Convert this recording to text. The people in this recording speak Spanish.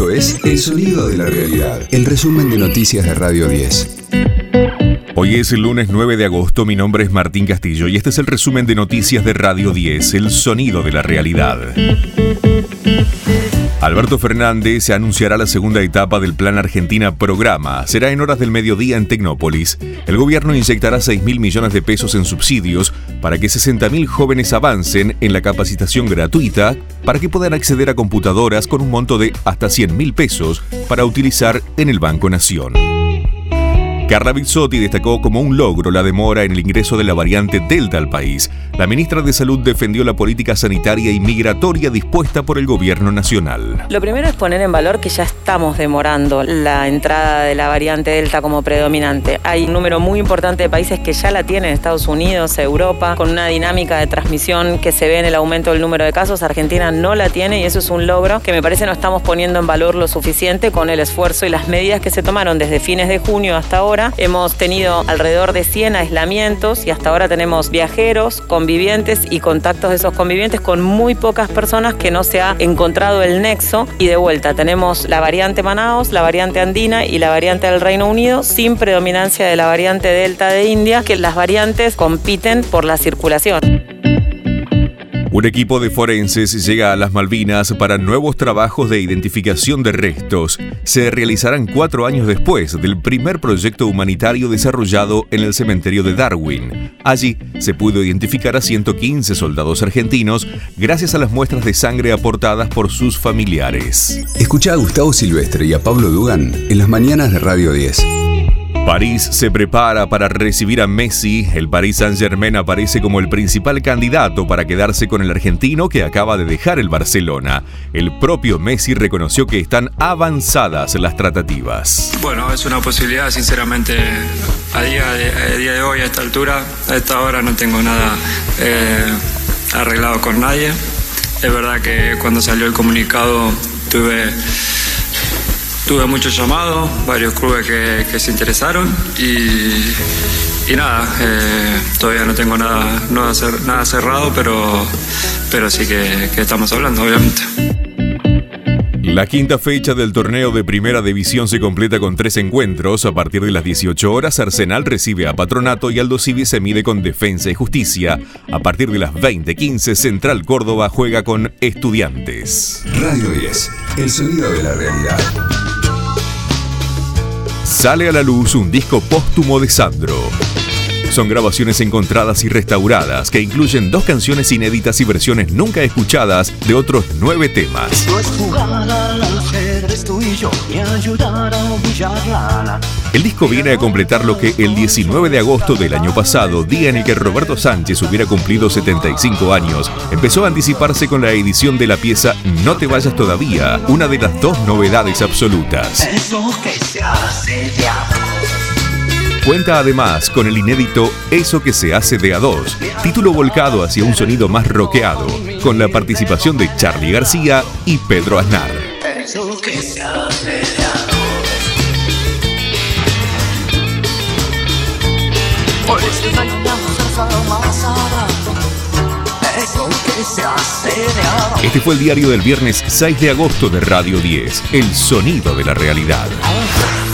Esto es El Sonido de la Realidad, el resumen de noticias de Radio 10. Hoy es el lunes 9 de agosto, mi nombre es Martín Castillo y este es el resumen de noticias de Radio 10, El Sonido de la Realidad. Alberto Fernández anunciará la segunda etapa del Plan Argentina Programa. Será en horas del mediodía en Tecnópolis. El gobierno inyectará 6 mil millones de pesos en subsidios para que 60.000 jóvenes avancen en la capacitación gratuita para que puedan acceder a computadoras con un monto de hasta 100 mil pesos para utilizar en el Banco Nación. Carla Bizzotti destacó como un logro la demora en el ingreso de la variante Delta al país. La ministra de Salud defendió la política sanitaria y migratoria dispuesta por el gobierno nacional. Lo primero es poner en valor que ya estamos demorando la entrada de la variante Delta como predominante. Hay un número muy importante de países que ya la tienen, Estados Unidos, Europa, con una dinámica de transmisión que se ve en el aumento del número de casos. Argentina no la tiene y eso es un logro que me parece no estamos poniendo en valor lo suficiente con el esfuerzo y las medidas que se tomaron desde fines de junio hasta ahora Hemos tenido alrededor de 100 aislamientos y hasta ahora tenemos viajeros, convivientes y contactos de esos convivientes con muy pocas personas que no se ha encontrado el nexo. Y de vuelta tenemos la variante Manaos, la variante andina y la variante del Reino Unido sin predominancia de la variante Delta de India, que las variantes compiten por la circulación. Un equipo de forenses llega a las Malvinas para nuevos trabajos de identificación de restos. Se realizarán cuatro años después del primer proyecto humanitario desarrollado en el cementerio de Darwin. Allí se pudo identificar a 115 soldados argentinos gracias a las muestras de sangre aportadas por sus familiares. Escucha a Gustavo Silvestre y a Pablo Dugan en las mañanas de Radio 10. París se prepara para recibir a Messi. El Paris Saint-Germain aparece como el principal candidato para quedarse con el argentino que acaba de dejar el Barcelona. El propio Messi reconoció que están avanzadas las tratativas. Bueno, es una posibilidad, sinceramente, a día de, día de hoy, a esta altura, a esta hora no tengo nada eh, arreglado con nadie. Es verdad que cuando salió el comunicado tuve tuve muchos llamados, varios clubes que, se interesaron y, nada, eh, todavía no tengo nada, nada cerrado, pero, pero sí que, que estamos hablando, obviamente. La quinta fecha del torneo de Primera División se completa con tres encuentros. A partir de las 18 horas, Arsenal recibe a Patronato y Aldo Civi se mide con Defensa y Justicia. A partir de las 20:15, Central Córdoba juega con Estudiantes. Radio 10, el sonido de la realidad. Sale a la luz un disco póstumo de Sandro. Son grabaciones encontradas y restauradas que incluyen dos canciones inéditas y versiones nunca escuchadas de otros nueve temas. El disco viene a completar lo que el 19 de agosto del año pasado, día en el que Roberto Sánchez hubiera cumplido 75 años, empezó a anticiparse con la edición de la pieza No te vayas todavía, una de las dos novedades absolutas. Cuenta además con el inédito Eso que se hace de a dos, título volcado hacia un sonido más rockeado, con la participación de Charlie García y Pedro Aznar. Este fue el diario del viernes 6 de agosto de Radio 10, El Sonido de la Realidad.